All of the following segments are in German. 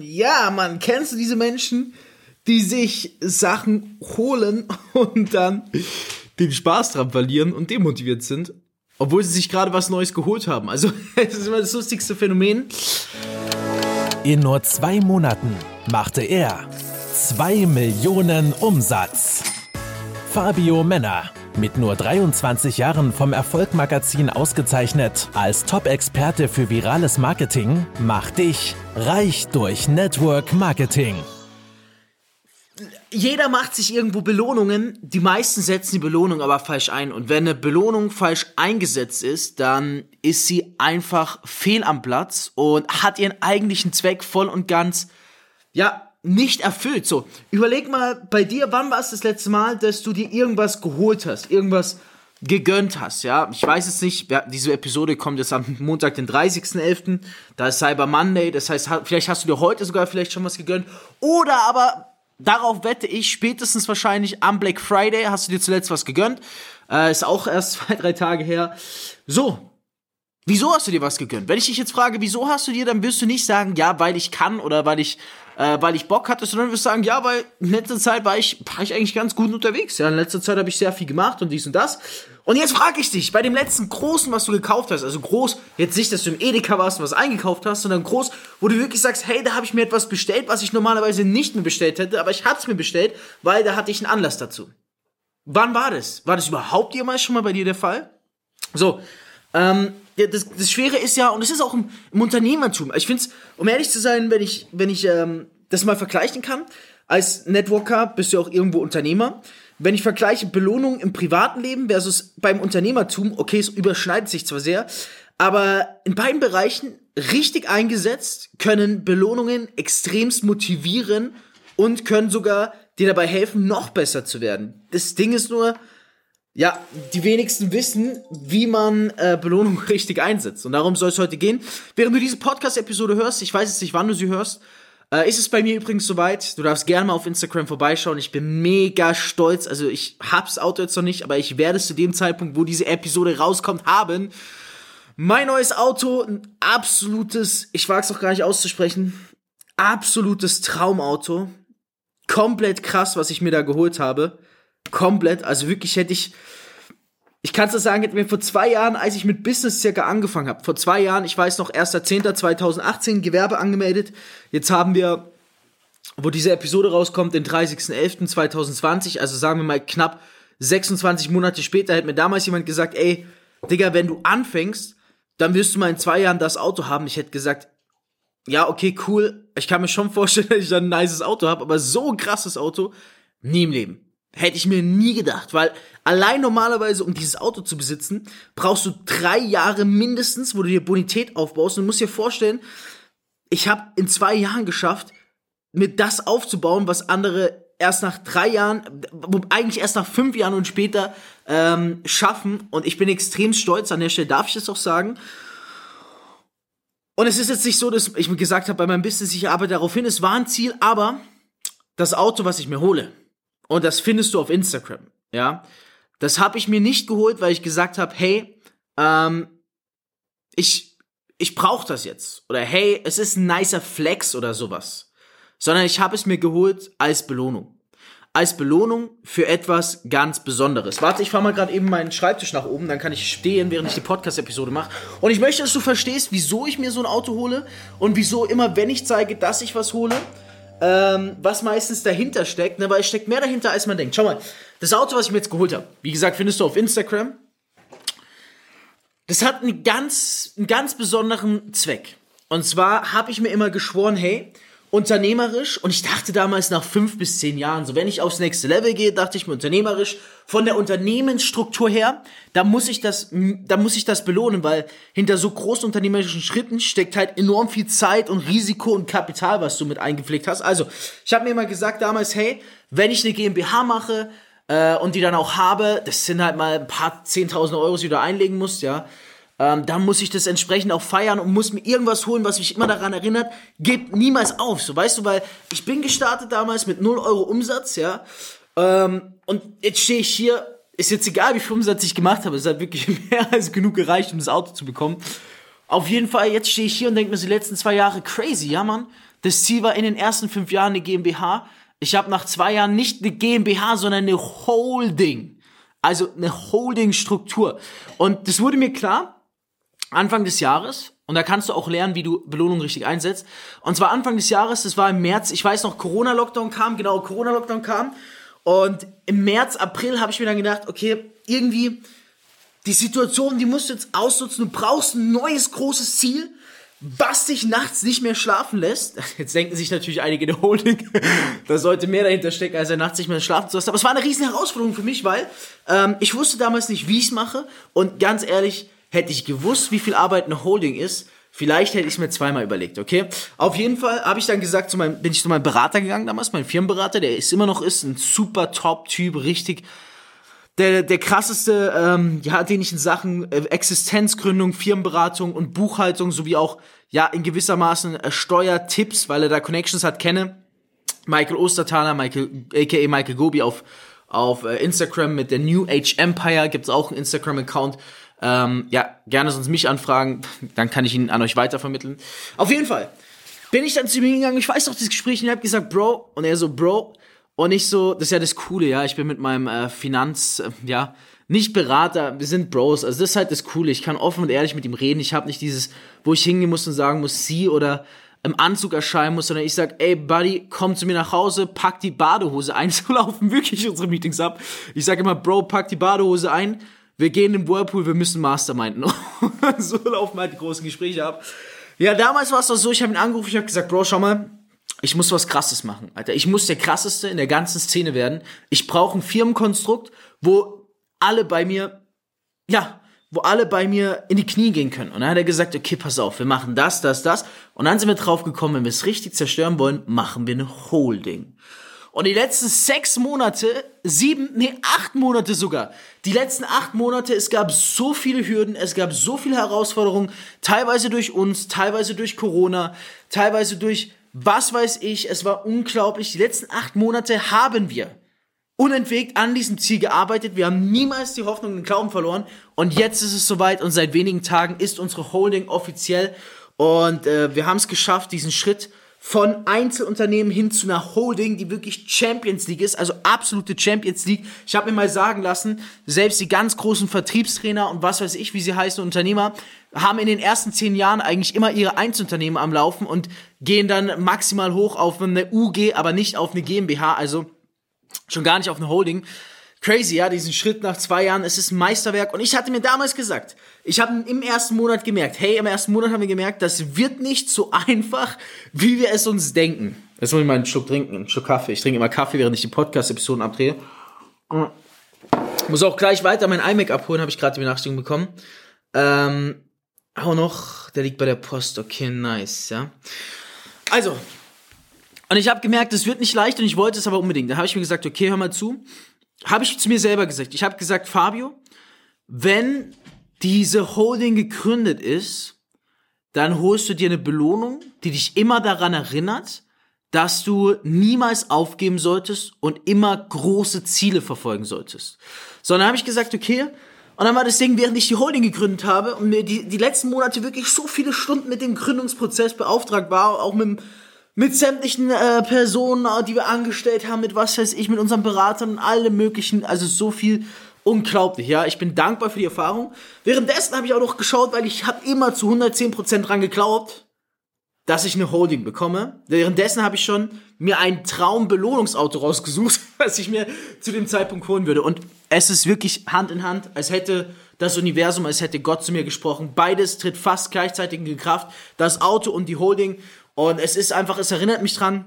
Ja, man, kennst du diese Menschen, die sich Sachen holen und dann den Spaß dran verlieren und demotiviert sind, obwohl sie sich gerade was Neues geholt haben? Also, es ist immer das lustigste Phänomen. In nur zwei Monaten machte er 2 Millionen Umsatz. Fabio Männer, mit nur 23 Jahren vom Erfolgmagazin ausgezeichnet als Top-Experte für virales Marketing, macht dich reich durch Network Marketing. Jeder macht sich irgendwo Belohnungen. Die meisten setzen die Belohnung aber falsch ein. Und wenn eine Belohnung falsch eingesetzt ist, dann ist sie einfach fehl am Platz und hat ihren eigentlichen Zweck voll und ganz, ja, nicht erfüllt. So, überleg mal bei dir, wann war es das letzte Mal, dass du dir irgendwas geholt hast, irgendwas gegönnt hast, ja. Ich weiß es nicht, ja, diese Episode kommt jetzt am Montag, den 30.11., da ist Cyber Monday, das heißt, vielleicht hast du dir heute sogar vielleicht schon was gegönnt, oder aber, darauf wette ich, spätestens wahrscheinlich am Black Friday hast du dir zuletzt was gegönnt, äh, ist auch erst zwei, drei Tage her. So, Wieso hast du dir was gegönnt? Wenn ich dich jetzt frage, wieso hast du dir, dann wirst du nicht sagen, ja, weil ich kann oder weil ich äh, weil ich Bock hatte, sondern wirst sagen, ja, weil in letzter Zeit war ich, war ich eigentlich ganz gut unterwegs. Ja, in letzter Zeit habe ich sehr viel gemacht und dies und das. Und jetzt frage ich dich, bei dem letzten großen, was du gekauft hast, also groß, jetzt nicht, dass du im Edeka warst und was eingekauft hast, sondern groß, wo du wirklich sagst, hey, da habe ich mir etwas bestellt, was ich normalerweise nicht mehr bestellt hätte, aber ich habe es mir bestellt, weil da hatte ich einen Anlass dazu. Wann war das? War das überhaupt jemals schon mal bei dir der Fall? So, ähm, das, das Schwere ist ja, und es ist auch im, im Unternehmertum. Ich finde es, um ehrlich zu sein, wenn ich, wenn ich ähm, das mal vergleichen kann, als Networker bist du auch irgendwo Unternehmer. Wenn ich vergleiche Belohnung im privaten Leben versus beim Unternehmertum, okay, es überschneidet sich zwar sehr, aber in beiden Bereichen richtig eingesetzt können Belohnungen extremst motivieren und können sogar dir dabei helfen, noch besser zu werden. Das Ding ist nur, ja, die wenigsten wissen, wie man äh, Belohnung richtig einsetzt. Und darum soll es heute gehen. Während du diese Podcast-Episode hörst, ich weiß jetzt nicht, wann du sie hörst, äh, ist es bei mir übrigens soweit. Du darfst gerne mal auf Instagram vorbeischauen. Ich bin mega stolz. Also ich hab's Auto jetzt noch nicht, aber ich werde es zu dem Zeitpunkt, wo diese Episode rauskommt, haben. Mein neues Auto, ein absolutes, ich wag's auch gar nicht auszusprechen, absolutes Traumauto. Komplett krass, was ich mir da geholt habe. Komplett. Also wirklich hätte ich. Ich kann es sagen, hätte mir vor zwei Jahren, als ich mit Business circa angefangen habe, vor zwei Jahren, ich weiß noch, 1.10.2018 Gewerbe angemeldet. Jetzt haben wir, wo diese Episode rauskommt, den 30.11.2020, also sagen wir mal knapp 26 Monate später, hätte mir damals jemand gesagt, ey, Digga, wenn du anfängst, dann wirst du mal in zwei Jahren das Auto haben. Ich hätte gesagt, ja, okay, cool. Ich kann mir schon vorstellen, dass ich dann ein nices Auto habe, aber so ein krasses Auto, nie im Leben. Hätte ich mir nie gedacht, weil allein normalerweise, um dieses Auto zu besitzen, brauchst du drei Jahre mindestens, wo du dir Bonität aufbaust. Und du musst dir vorstellen, ich habe in zwei Jahren geschafft, mir das aufzubauen, was andere erst nach drei Jahren, eigentlich erst nach fünf Jahren und später ähm, schaffen. Und ich bin extrem stolz, an der Stelle darf ich das auch sagen. Und es ist jetzt nicht so, dass ich mir gesagt habe, bei meinem Business, ich arbeite darauf hin, es war ein Ziel, aber das Auto, was ich mir hole, und das findest du auf Instagram, ja. Das habe ich mir nicht geholt, weil ich gesagt habe, hey, ähm, ich, ich brauche das jetzt. Oder hey, es ist ein nicer Flex oder sowas. Sondern ich habe es mir geholt als Belohnung. Als Belohnung für etwas ganz Besonderes. Warte, ich fahre mal gerade eben meinen Schreibtisch nach oben, dann kann ich stehen, während ich die Podcast-Episode mache. Und ich möchte, dass du verstehst, wieso ich mir so ein Auto hole und wieso immer, wenn ich zeige, dass ich was hole, ähm, was meistens dahinter steckt, ne, weil es steckt mehr dahinter, als man denkt. Schau mal, das Auto, was ich mir jetzt geholt habe, wie gesagt, findest du auf Instagram. Das hat einen ganz, einen ganz besonderen Zweck. Und zwar habe ich mir immer geschworen, hey, unternehmerisch und ich dachte damals nach fünf bis zehn Jahren, so wenn ich aufs nächste Level gehe, dachte ich mir unternehmerisch, von der Unternehmensstruktur her, da muss ich das, da muss ich das belohnen, weil hinter so großen unternehmerischen Schritten steckt halt enorm viel Zeit und Risiko und Kapital, was du mit eingepflegt hast. Also, ich habe mir immer gesagt damals, hey, wenn ich eine GmbH mache, äh, und die dann auch habe, das sind halt mal ein paar 10.000 Euro, die du da einlegen musst, ja, ähm, dann muss ich das entsprechend auch feiern und muss mir irgendwas holen, was mich immer daran erinnert, gebt niemals auf, so weißt du, weil ich bin gestartet damals mit 0 Euro Umsatz, ja, ähm, und jetzt stehe ich hier, ist jetzt egal, wie viel Umsatz ich gemacht habe, es hat wirklich mehr als genug gereicht, um das Auto zu bekommen. Auf jeden Fall, jetzt stehe ich hier und denke mir, so die letzten zwei Jahre crazy, ja, Mann. Das Ziel war in den ersten fünf Jahren eine GmbH. Ich habe nach zwei Jahren nicht eine GmbH, sondern eine Holding. Also eine Holding-Struktur. Und das wurde mir klar Anfang des Jahres. Und da kannst du auch lernen, wie du Belohnung richtig einsetzt. Und zwar Anfang des Jahres, das war im März. Ich weiß noch, Corona-Lockdown kam, genau, Corona-Lockdown kam. Und im März, April habe ich mir dann gedacht, okay, irgendwie die Situation, die musst du jetzt ausnutzen. Du brauchst ein neues großes Ziel, was dich nachts nicht mehr schlafen lässt. Jetzt denken sich natürlich einige in der Holding, da sollte mehr dahinter stecken, als er nachts nicht mehr schlafen zu lassen. Aber es war eine riesen Herausforderung für mich, weil ähm, ich wusste damals nicht, wie ich es mache. Und ganz ehrlich, hätte ich gewusst, wie viel Arbeit eine Holding ist, Vielleicht hätte ich es mir zweimal überlegt, okay? Auf jeden Fall habe ich dann gesagt, zu meinem, bin ich zu meinem Berater gegangen damals, mein Firmenberater, der ist immer noch ist, ein super Top-Typ, richtig der, der krasseste, ähm, ja, den ich in Sachen äh, Existenzgründung, Firmenberatung und Buchhaltung sowie auch, ja, in gewissermaßen äh, Steuertipps, weil er da Connections hat, kenne. Michael Ostertaler, Michael, aka Michael Gobi auf, auf äh, Instagram mit der New Age Empire, gibt's auch einen Instagram-Account. Ähm, ja, gerne sonst mich anfragen, dann kann ich ihn an euch weitervermitteln. Auf jeden Fall bin ich dann zu ihm gegangen, ich weiß noch das Gespräch, und ich habe gesagt, Bro, und er so, Bro, und ich so, das ist ja das Coole, ja, ich bin mit meinem äh, Finanz, äh, ja, nicht Berater, wir sind Bros, also das ist halt das Coole, ich kann offen und ehrlich mit ihm reden, ich habe nicht dieses, wo ich hingehen muss und sagen muss, sie oder im Anzug erscheinen muss, sondern ich sag, ey Buddy, komm zu mir nach Hause, pack die Badehose ein, so laufen wirklich unsere Meetings ab. Ich sag immer, Bro, pack die Badehose ein, wir gehen im Whirlpool, wir müssen Masterminden. so laufen halt die großen Gespräche ab. Ja, damals war es doch so, ich habe ihn angerufen, ich habe gesagt, Bro, schau mal, ich muss was krasses machen, Alter. Ich muss der krasseste in der ganzen Szene werden. Ich brauche ein Firmenkonstrukt, wo alle bei mir, ja, wo alle bei mir in die Knie gehen können. Und dann hat er gesagt, okay, pass auf, wir machen das, das, das. Und dann sind wir drauf gekommen, wenn wir es richtig zerstören wollen, machen wir eine Holding. Und die letzten sechs Monate, sieben, nee, acht Monate sogar. Die letzten acht Monate, es gab so viele Hürden, es gab so viele Herausforderungen, teilweise durch uns, teilweise durch Corona, teilweise durch was weiß ich, es war unglaublich. Die letzten acht Monate haben wir unentwegt an diesem Ziel gearbeitet. Wir haben niemals die Hoffnung und den Glauben verloren. Und jetzt ist es soweit und seit wenigen Tagen ist unsere Holding offiziell. Und äh, wir haben es geschafft, diesen Schritt von Einzelunternehmen hin zu einer Holding, die wirklich Champions League ist, also absolute Champions League. Ich habe mir mal sagen lassen, selbst die ganz großen Vertriebstrainer und was weiß ich, wie sie heißen, Unternehmer, haben in den ersten zehn Jahren eigentlich immer ihre Einzelunternehmen am Laufen und gehen dann maximal hoch auf eine UG, aber nicht auf eine GmbH, also schon gar nicht auf eine Holding crazy, ja, diesen Schritt nach zwei Jahren, es ist ein Meisterwerk. Und ich hatte mir damals gesagt, ich habe im ersten Monat gemerkt, hey, im ersten Monat haben wir gemerkt, das wird nicht so einfach, wie wir es uns denken. Jetzt muss ich mal einen Schluck trinken, einen Schluck Kaffee. Ich trinke immer Kaffee, während ich die Podcast-Episoden abdrehe. Muss auch gleich weiter mein iMac abholen, habe ich gerade die Benachrichtigung bekommen. Ähm, auch noch, der liegt bei der Post, okay, nice, ja. Also, und ich habe gemerkt, es wird nicht leicht und ich wollte es aber unbedingt. Da habe ich mir gesagt, okay, hör mal zu habe ich zu mir selber gesagt. Ich habe gesagt, Fabio, wenn diese Holding gegründet ist, dann holst du dir eine Belohnung, die dich immer daran erinnert, dass du niemals aufgeben solltest und immer große Ziele verfolgen solltest. So, dann habe ich gesagt, okay, und dann war das Ding, während ich die Holding gegründet habe und mir die, die letzten Monate wirklich so viele Stunden mit dem Gründungsprozess beauftragt war, auch mit dem mit sämtlichen äh, Personen, äh, die wir angestellt haben, mit was weiß ich, mit unseren Beratern und allem möglichen, also so viel unglaublich, ja. Ich bin dankbar für die Erfahrung. Währenddessen habe ich auch noch geschaut, weil ich habe immer zu 110% dran geglaubt, dass ich eine Holding bekomme. Währenddessen habe ich schon mir ein Traumbelohnungsauto rausgesucht, was ich mir zu dem Zeitpunkt holen würde. Und es ist wirklich Hand in Hand, als hätte das Universum, als hätte Gott zu mir gesprochen. Beides tritt fast gleichzeitig in Kraft. Das Auto und die Holding. Und es ist einfach, es erinnert mich dran,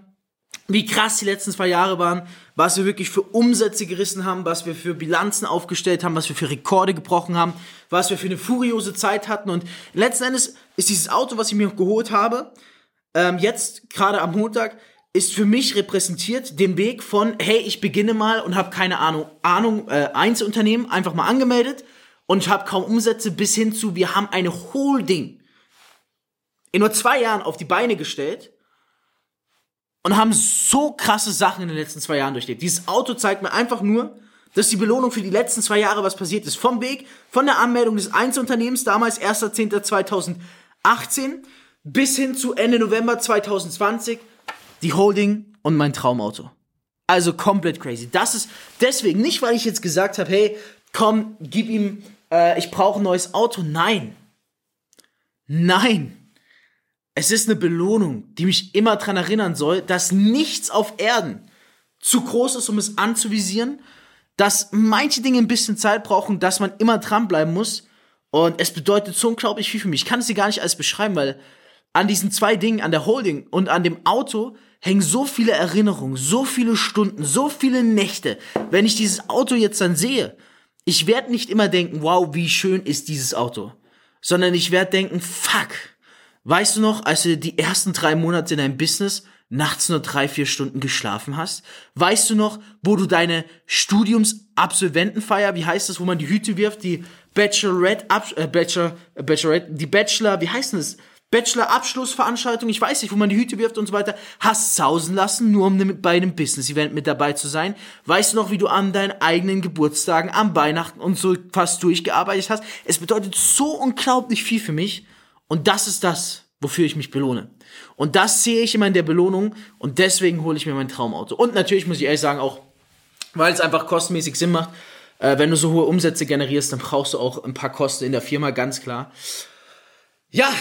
wie krass die letzten zwei Jahre waren, was wir wirklich für Umsätze gerissen haben, was wir für Bilanzen aufgestellt haben, was wir für Rekorde gebrochen haben, was wir für eine furiose Zeit hatten. Und letzten Endes ist dieses Auto, was ich mir geholt habe, ähm, jetzt gerade am Montag, ist für mich repräsentiert den Weg von, hey, ich beginne mal und habe keine Ahnung, Ahnung, äh, Einzelunternehmen einfach mal angemeldet und habe kaum Umsätze bis hin zu, wir haben eine Holding in nur zwei Jahren auf die Beine gestellt und haben so krasse Sachen in den letzten zwei Jahren durchlebt. Dieses Auto zeigt mir einfach nur, dass die Belohnung für die letzten zwei Jahre was passiert ist. Vom Weg, von der Anmeldung des Einzelunternehmens, damals 1.10.2018, bis hin zu Ende November 2020, die Holding und mein Traumauto. Also komplett crazy. Das ist deswegen nicht, weil ich jetzt gesagt habe, hey, komm, gib ihm, äh, ich brauche ein neues Auto. Nein. Nein. Es ist eine Belohnung, die mich immer daran erinnern soll, dass nichts auf Erden zu groß ist, um es anzuvisieren, dass manche Dinge ein bisschen Zeit brauchen, dass man immer dranbleiben muss. Und es bedeutet so unglaublich viel für mich. Ich kann es dir gar nicht alles beschreiben, weil an diesen zwei Dingen, an der Holding und an dem Auto, hängen so viele Erinnerungen, so viele Stunden, so viele Nächte. Wenn ich dieses Auto jetzt dann sehe, ich werde nicht immer denken, wow, wie schön ist dieses Auto, sondern ich werde denken, fuck, weißt du noch, als du die ersten drei Monate in deinem Business nachts nur drei, vier Stunden geschlafen hast? Weißt du noch, wo du deine Studiumsabsolventenfeier, wie heißt das, wo man die Hüte wirft, die Bachelorette, äh, Bachelor, äh, Bachelorette, die Bachelor, wie heißt das? Bachelor-Abschlussveranstaltung, ich weiß nicht, wo man die Hüte wirft und so weiter, hast sausen lassen, nur um bei einem Business-Event mit dabei zu sein. Weißt du noch, wie du an deinen eigenen Geburtstagen, am Weihnachten und so fast durchgearbeitet hast? Es bedeutet so unglaublich viel für mich und das ist das, wofür ich mich belohne. Und das sehe ich immer in der Belohnung und deswegen hole ich mir mein Traumauto. Und natürlich muss ich ehrlich sagen, auch weil es einfach kostenmäßig Sinn macht, äh, wenn du so hohe Umsätze generierst, dann brauchst du auch ein paar Kosten in der Firma, ganz klar. Ja,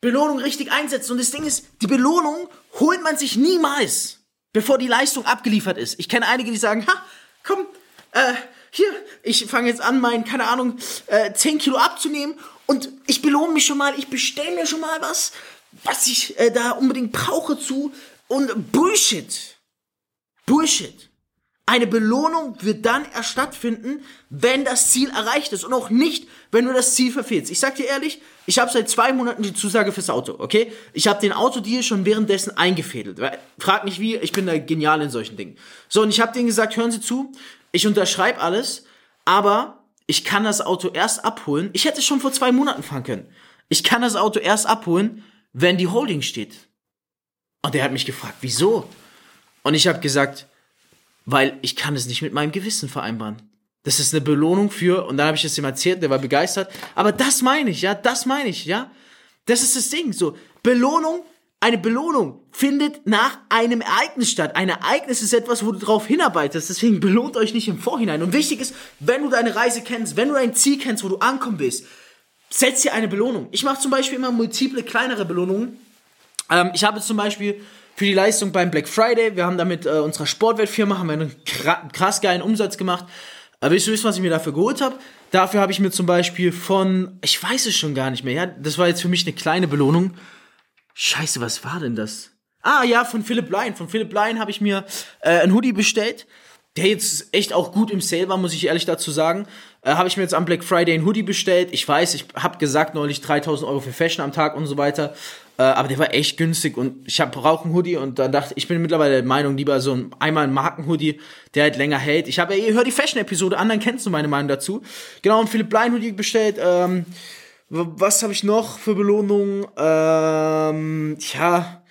Belohnung richtig einsetzen. Und das Ding ist, die Belohnung holt man sich niemals, bevor die Leistung abgeliefert ist. Ich kenne einige, die sagen, ha, komm, äh, hier, ich fange jetzt an, mein, keine Ahnung, äh, 10 Kilo abzunehmen und ich belohne mich schon mal, ich bestelle mir schon mal was, was ich äh, da unbedingt brauche zu und Bullshit. Bullshit. Eine Belohnung wird dann erst stattfinden, wenn das Ziel erreicht ist und auch nicht, wenn du das Ziel verfehlst. Ich sag dir ehrlich, ich habe seit zwei Monaten die Zusage fürs Auto, okay? Ich habe den Autodeal schon währenddessen eingefädelt. Frag nicht wie, ich bin da genial in solchen Dingen. So, und ich habe denen gesagt, hören Sie zu, ich unterschreibe alles, aber ich kann das Auto erst abholen. Ich hätte schon vor zwei Monaten fahren können. Ich kann das Auto erst abholen, wenn die Holding steht. Und der hat mich gefragt, wieso? Und ich habe gesagt, weil ich kann es nicht mit meinem Gewissen vereinbaren. Das ist eine Belohnung für, und dann habe ich es ihm erzählt, der war begeistert. Aber das meine ich, ja, das meine ich, ja. Das ist das Ding, so. Belohnung, eine Belohnung findet nach einem Ereignis statt. Ein Ereignis ist etwas, wo du drauf hinarbeitest. Deswegen belohnt euch nicht im Vorhinein. Und wichtig ist, wenn du deine Reise kennst, wenn du dein Ziel kennst, wo du ankommen willst, setz dir eine Belohnung. Ich mache zum Beispiel immer multiple kleinere Belohnungen. Ähm, ich habe zum Beispiel für die Leistung beim Black Friday. Wir haben damit äh, unserer Sportwettfirma haben wir einen krass geilen Umsatz gemacht. Aber willst du wissen, was ich mir dafür geholt habe? Dafür habe ich mir zum Beispiel von, ich weiß es schon gar nicht mehr, ja, das war jetzt für mich eine kleine Belohnung. Scheiße, was war denn das? Ah ja, von Philipp Lein. Von Philipp Lein habe ich mir äh, ein Hoodie bestellt, der jetzt echt auch gut im Sale war, muss ich ehrlich dazu sagen. Äh, habe ich mir jetzt am Black Friday ein Hoodie bestellt. Ich weiß, ich habe gesagt neulich 3000 Euro für Fashion am Tag und so weiter. Äh, aber der war echt günstig und ich brauche einen Hoodie und dann dachte ich bin mittlerweile der Meinung lieber so ein einmal ein Markenhoodie, der halt länger hält. Ich habe ja eh hör die Fashion Episode an, dann kennst du meine Meinung dazu. Genau, ein Philipp Blein Hoodie bestellt. Ähm, was habe ich noch für Belohnung? Ähm, ja,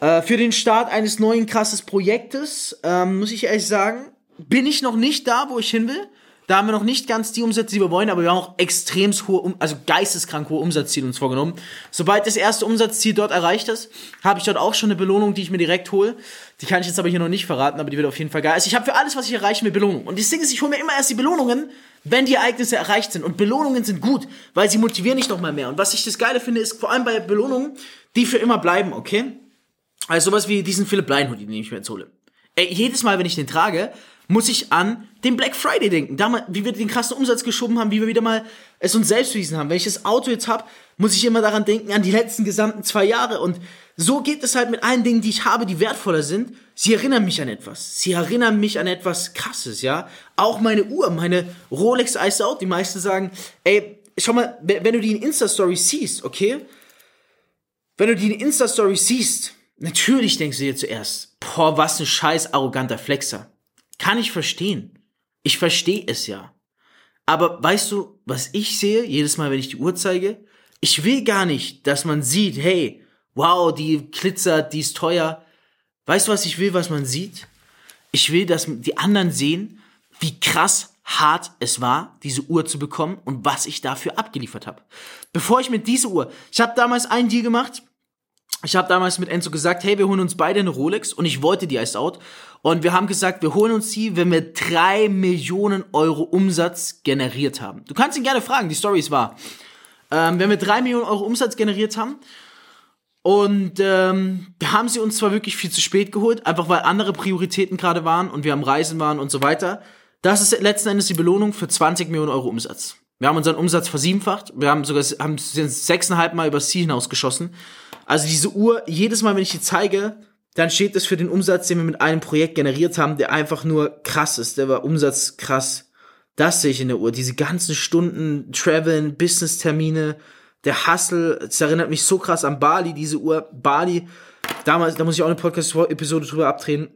äh, für den Start eines neuen krasses Projektes ähm, muss ich ehrlich sagen, bin ich noch nicht da, wo ich hin will. Da haben wir noch nicht ganz die Umsätze, die wir wollen, aber wir haben auch extrem hohe, also geisteskrank hohe Umsatzziele uns vorgenommen. Sobald das erste Umsatzziel dort erreicht ist, habe ich dort auch schon eine Belohnung, die ich mir direkt hole. Die kann ich jetzt aber hier noch nicht verraten, aber die wird auf jeden Fall geil. Also ich habe für alles, was ich erreiche, eine Belohnung. Und das Ding ist, ich hole mir immer erst die Belohnungen, wenn die Ereignisse erreicht sind. Und Belohnungen sind gut, weil sie motivieren dich nochmal mehr. Und was ich das Geile finde, ist vor allem bei Belohnungen, die für immer bleiben, okay? Also sowas wie diesen Philipp Hoodie, den ich mir jetzt hole. Ey, jedes Mal, wenn ich den trage, muss ich an den Black Friday denken. Damals, wie wir den krassen Umsatz geschoben haben, wie wir wieder mal es uns selbst bewiesen haben. Wenn ich das Auto jetzt habe, muss ich immer daran denken, an die letzten gesamten zwei Jahre. Und so geht es halt mit allen Dingen, die ich habe, die wertvoller sind. Sie erinnern mich an etwas. Sie erinnern mich an etwas Krasses, ja. Auch meine Uhr, meine Rolex Ice Out. Die meisten sagen, ey, schau mal, wenn du die in Insta-Story siehst, okay? Wenn du die in Insta-Story siehst, natürlich denkst du dir zuerst, boah, was ein scheiß arroganter Flexer. Kann ich verstehen. Ich verstehe es ja. Aber weißt du, was ich sehe, jedes Mal, wenn ich die Uhr zeige? Ich will gar nicht, dass man sieht, hey, wow, die glitzert, die ist teuer. Weißt du, was ich will, was man sieht? Ich will, dass die anderen sehen, wie krass hart es war, diese Uhr zu bekommen und was ich dafür abgeliefert habe. Bevor ich mit dieser Uhr, ich habe damals einen Deal gemacht, ich habe damals mit Enzo gesagt, hey, wir holen uns beide eine Rolex und ich wollte die Ice Out. Und wir haben gesagt, wir holen uns die, wenn wir drei Millionen Euro Umsatz generiert haben. Du kannst ihn gerne fragen, die Story ist wahr. Ähm, wenn wir drei Millionen Euro Umsatz generiert haben, und ähm, wir haben sie uns zwar wirklich viel zu spät geholt, einfach weil andere Prioritäten gerade waren und wir am Reisen waren und so weiter. Das ist letzten Endes die Belohnung für 20 Millionen Euro Umsatz. Wir haben unseren Umsatz versiebenfacht, wir haben sogar haben sechseinhalb Mal übers Ziel hinausgeschossen. Also diese Uhr, jedes Mal, wenn ich die zeige, dann steht das für den Umsatz, den wir mit einem Projekt generiert haben, der einfach nur krass ist. Der war Umsatz krass. Das sehe ich in der Uhr. Diese ganzen Stunden, Traveln, Business-Termine, der Hustle, es erinnert mich so krass an Bali, diese Uhr. Bali, damals, da muss ich auch eine Podcast-Episode drüber abdrehen,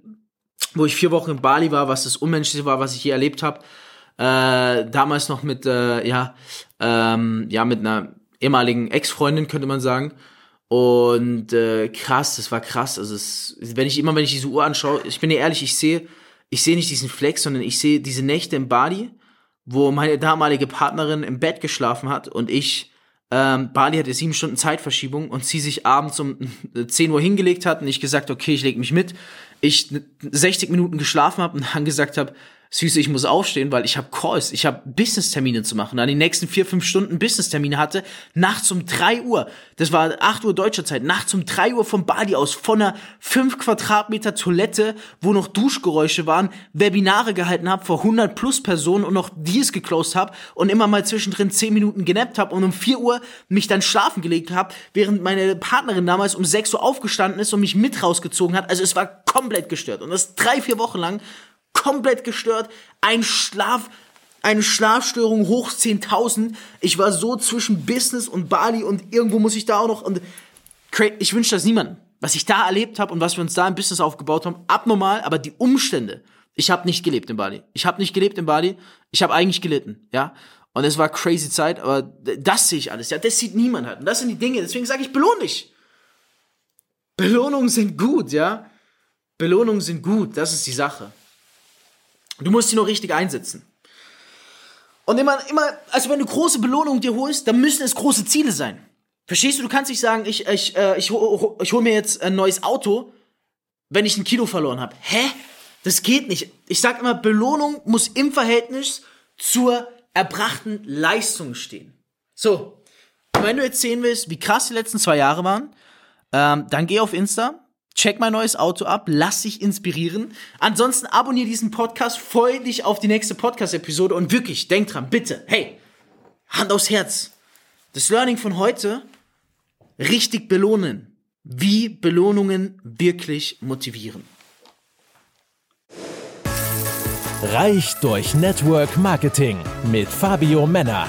wo ich vier Wochen in Bali war, was das Unmenschliche war, was ich je erlebt habe. Äh, damals noch mit, äh, ja, ähm, ja, mit einer ehemaligen Ex-Freundin, könnte man sagen. Und äh, krass, das war krass. Also es, wenn ich immer, wenn ich diese Uhr anschaue, ich bin dir ehrlich, ich sehe, ich sehe nicht diesen Flex, sondern ich sehe diese Nächte in Bali, wo meine damalige Partnerin im Bett geschlafen hat und ich ähm, Bali hatte sieben Stunden Zeitverschiebung und sie sich abends um 10 Uhr hingelegt hat und ich gesagt, okay, ich leg mich mit. Ich 60 Minuten geschlafen habe und dann gesagt habe, Süße, ich muss aufstehen, weil ich habe Calls, ich habe Business-Termine zu machen. Dann die nächsten vier, fünf Stunden Business-Termine hatte, nachts um drei Uhr, das war acht Uhr deutscher Zeit, nachts um drei Uhr vom Bali aus, von einer fünf Quadratmeter Toilette, wo noch Duschgeräusche waren, Webinare gehalten habe vor 100 plus Personen und noch Deals geclosed habe und immer mal zwischendrin zehn Minuten genappt habe und um vier Uhr mich dann schlafen gelegt habe, während meine Partnerin damals um sechs Uhr aufgestanden ist und mich mit rausgezogen hat. Also es war komplett gestört. Und das drei, vier Wochen lang komplett gestört, ein Schlaf, eine Schlafstörung hoch 10.000. Ich war so zwischen Business und Bali und irgendwo muss ich da auch noch und ich wünsche das niemandem. Was ich da erlebt habe und was wir uns da im Business aufgebaut haben, abnormal, aber die Umstände. Ich habe nicht gelebt in Bali. Ich habe nicht gelebt in Bali. Ich habe eigentlich gelitten, ja. Und es war crazy Zeit, aber das sehe ich alles. Ja, das sieht niemand halt. Und das sind die Dinge. Deswegen sage ich, belohn dich. Belohnungen sind gut, ja. Belohnungen sind gut. Das ist die Sache. Du musst sie nur richtig einsetzen. Und immer, immer, also wenn du große Belohnungen dir holst, dann müssen es große Ziele sein. Verstehst du? Du kannst nicht sagen, ich, ich, äh, ich, ich hole mir jetzt ein neues Auto, wenn ich ein Kilo verloren habe. Hä? Das geht nicht. Ich sag immer, Belohnung muss im Verhältnis zur erbrachten Leistung stehen. So, wenn du jetzt sehen willst, wie krass die letzten zwei Jahre waren, ähm, dann geh auf Insta, check mein neues Auto ab, lass dich inspirieren. Ansonsten abonniere diesen Podcast, freu dich auf die nächste Podcast-Episode und wirklich, denk dran, bitte, hey, Hand aufs Herz. Das Learning von heute, richtig belohnen. Wie Belohnungen wirklich motivieren. Reich durch Network Marketing mit Fabio Männer.